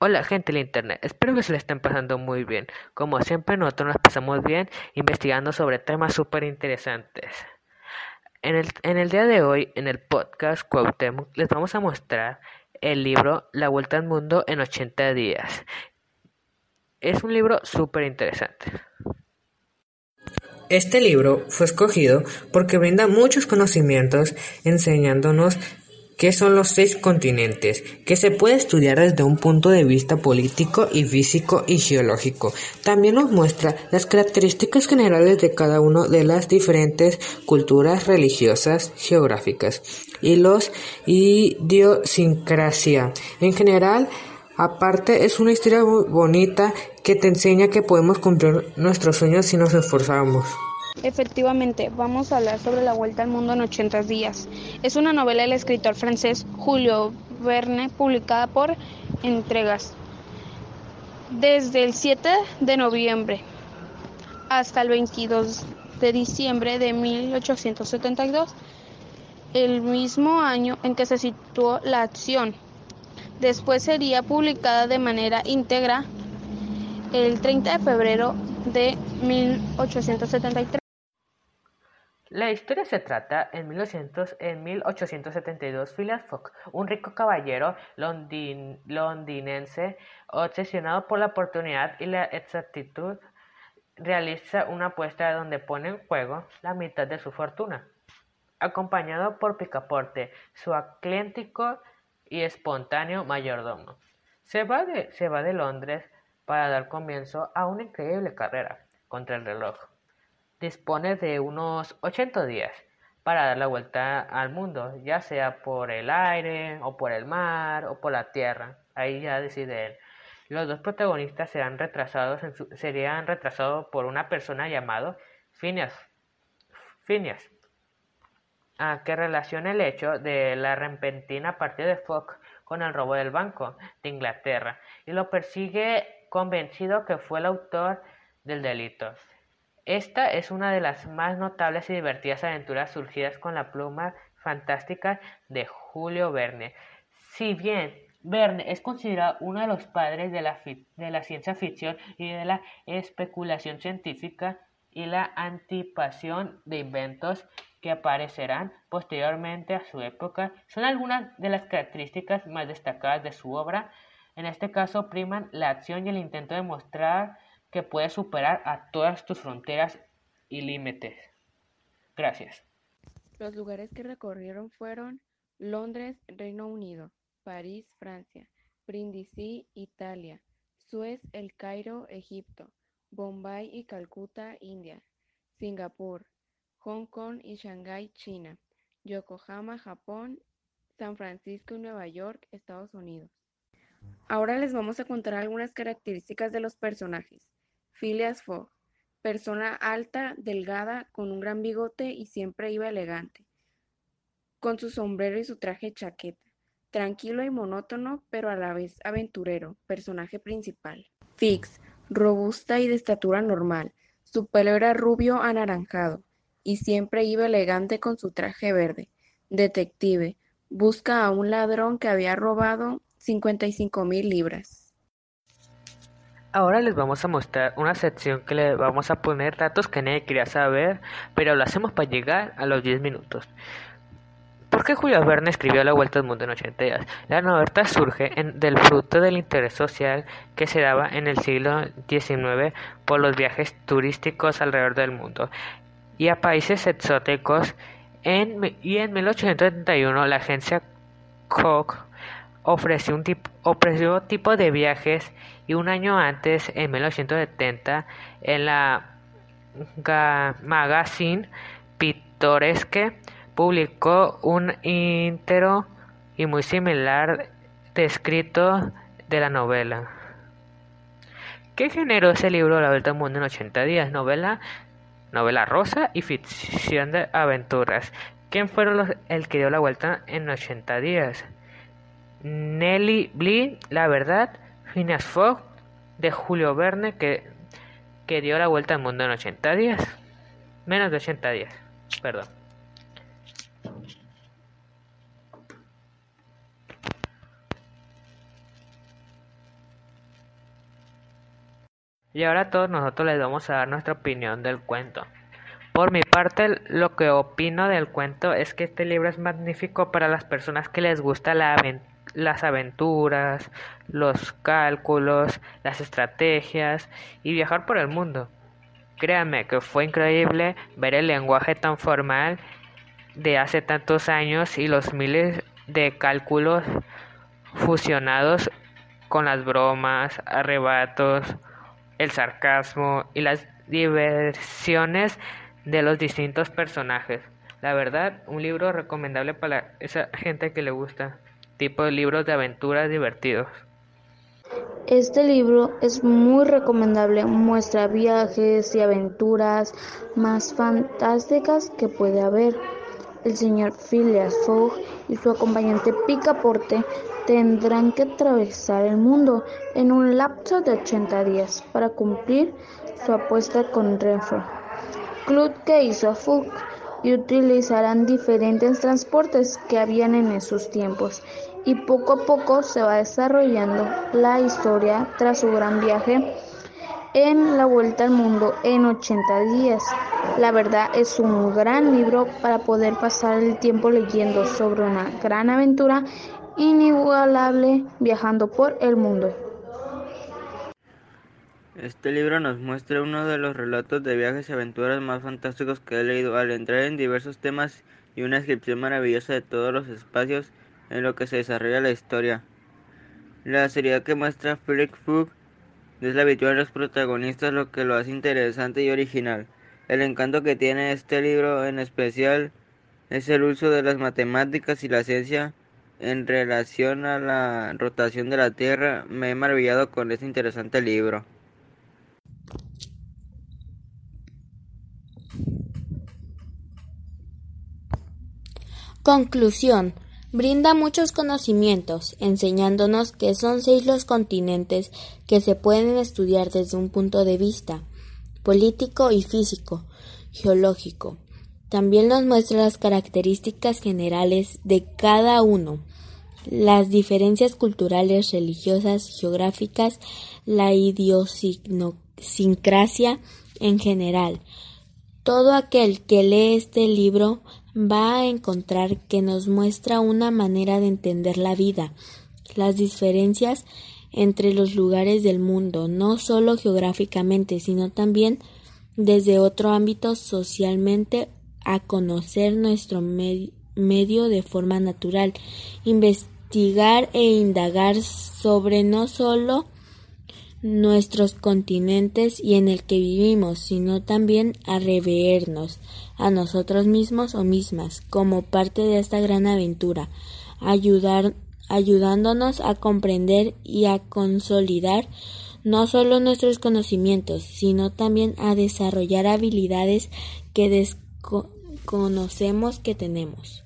Hola gente del internet, espero que se le estén pasando muy bien. Como siempre nosotros nos pasamos bien investigando sobre temas súper interesantes. En el, día de hoy, en el podcast Cuauhtémoc, les vamos a mostrar el libro La Vuelta al Mundo en 80 días. Es un libro súper interesante. Este libro fue escogido porque brinda muchos conocimientos enseñándonos ¿Qué son los seis continentes? Que se puede estudiar desde un punto de vista político y físico y geológico. También nos muestra las características generales de cada una de las diferentes culturas religiosas geográficas y los idiosincrasia. En general, aparte es una historia bonita que te enseña que podemos cumplir nuestros sueños si nos esforzamos. Efectivamente, vamos a hablar sobre La Vuelta al Mundo en 80 días. Es una novela del escritor francés Julio Verne, publicada por Entregas. Desde el 7 de noviembre hasta el 22 de diciembre de 1872, el mismo año en que se situó la acción. Después sería publicada de manera íntegra el 30 de febrero de 1873. La historia se trata en, 1872 Phileas Fogg, un rico caballero londinense obsesionado por la oportunidad y la exactitud, realiza una apuesta donde pone en juego la mitad de su fortuna. Acompañado por Picaporte, su acléntico y espontáneo mayordomo. Se va de Londres para dar comienzo a una increíble carrera contra el reloj dispone de unos 80 días para dar la vuelta al mundo, ya sea por el aire o por el mar o por la tierra. Ahí ya decide él. Los dos protagonistas serán retrasados serían retrasados por una persona llamado Phineas. Phineas a que relaciona el hecho de la repentina partida de Fogg con el robo del Banco de Inglaterra y lo persigue convencido que fue el autor del delito. Esta es una de las más notables y divertidas aventuras surgidas con la pluma fantástica de Julio Verne. Si bien Verne es considerado uno de los padres de la, ciencia ficción y de la especulación científica y la anticipación de inventos que aparecerán posteriormente a su época, son algunas de las características más destacadas de su obra. En este caso priman la acción y el intento de mostrar que puedes superar a todas tus fronteras y límites. Gracias. Los lugares que recorrieron fueron Londres, Reino Unido, París, Francia, Brindisi, Italia, Suez, El Cairo, Egipto, Bombay y Calcuta, India, Singapur, Hong Kong y Shanghái, China, Yokohama, Japón, San Francisco y Nueva York, Estados Unidos. Ahora les vamos a contar algunas características de los personajes. Phileas Fogg, persona alta, delgada, con un gran bigote y siempre iba elegante, con su sombrero y su traje chaqueta. Tranquilo y monótono, pero a la vez aventurero, personaje principal. Fix, robusta y de estatura normal, su pelo era rubio anaranjado, y siempre iba elegante con su traje verde. Detective, busca a un ladrón que había robado 55 mil libras. Ahora les vamos a mostrar una sección que le vamos a poner datos que nadie quería saber, pero lo hacemos para llegar a los 10 minutos. ¿Por qué Julio Verne escribió La Vuelta al Mundo en 80 días? La novela surge del fruto del interés social que se daba en el siglo XIX por los viajes turísticos alrededor del mundo y a países exóticos. En, y en 1871 la agencia Koch ofreció un tipo, ofreció tipo de viajes y un año antes, en 1970, en la Magazine Pictoresque publicó un íntero y muy similar descrito de la novela. ¿Qué generó ese libro La Vuelta al Mundo en 80 días? Novela, novela rosa y ficción de aventuras. ¿Quién fueron los, el que dio la vuelta en 80 días? Nelly Bly, La Verdad, Phineas Fogg, de Julio Verne, que, que dio la vuelta al mundo en 80 días. Menos de 80 días, perdón. Y ahora todos nosotros les vamos a dar nuestra opinión del cuento. Por mi parte, lo que opino del cuento es que este libro es magnífico para las personas que les gusta las aventuras, los cálculos, las estrategias y viajar por el mundo. Créanme que fue increíble ver el lenguaje tan formal de hace tantos años y los miles de cálculos fusionados con las bromas, arrebatos, el sarcasmo y las diversiones de los distintos personajes. La verdad, un libro recomendable para esa gente que le gusta, tipo de libros de aventuras divertidos. Este libro es muy recomendable, muestra viajes y aventuras más fantásticas que puede haber. El señor Phileas Fogg y su acompañante Picaporte tendrán que atravesar el mundo en un lapso de 80 días para cumplir su apuesta con Renfrew, club que hizo Fogg y utilizarán diferentes transportes que habían en esos tiempos y poco a poco se va desarrollando la historia tras su gran viaje en la vuelta al mundo en 80 días. La verdad es un gran libro para poder pasar el tiempo leyendo sobre una gran aventura inigualable viajando por el mundo. Este libro nos muestra uno de los relatos de viajes y aventuras más fantásticos que he leído al entrar en diversos temas y una descripción maravillosa de todos los espacios en lo que se desarrolla la historia. La seriedad que muestra Flick Fogg es la habitual de los protagonistas lo que lo hace interesante y original. El encanto que tiene este libro en especial es el uso de las matemáticas y la ciencia en relación a la rotación de la Tierra. Me he maravillado con este interesante libro. Conclusión. Brinda muchos conocimientos, enseñándonos que son seis los continentes que se pueden estudiar desde un punto de vista político y físico, geológico. También nos muestra las características generales de cada uno, las diferencias culturales, religiosas, geográficas, la idiosincrasia en general. Todo aquel que lee este libro va a encontrar que nos muestra una manera de entender la vida, las diferencias entre los lugares del mundo, no solo geográficamente, sino también desde otro ámbito socialmente a conocer nuestro medio de forma natural, investigar e indagar sobre no solo nuestros continentes y en el que vivimos, sino también a revernos a nosotros mismos o mismas como parte de esta gran aventura, ayudar, ayudándonos a comprender y a consolidar no solo nuestros conocimientos, sino también a desarrollar habilidades que desconocemos que tenemos.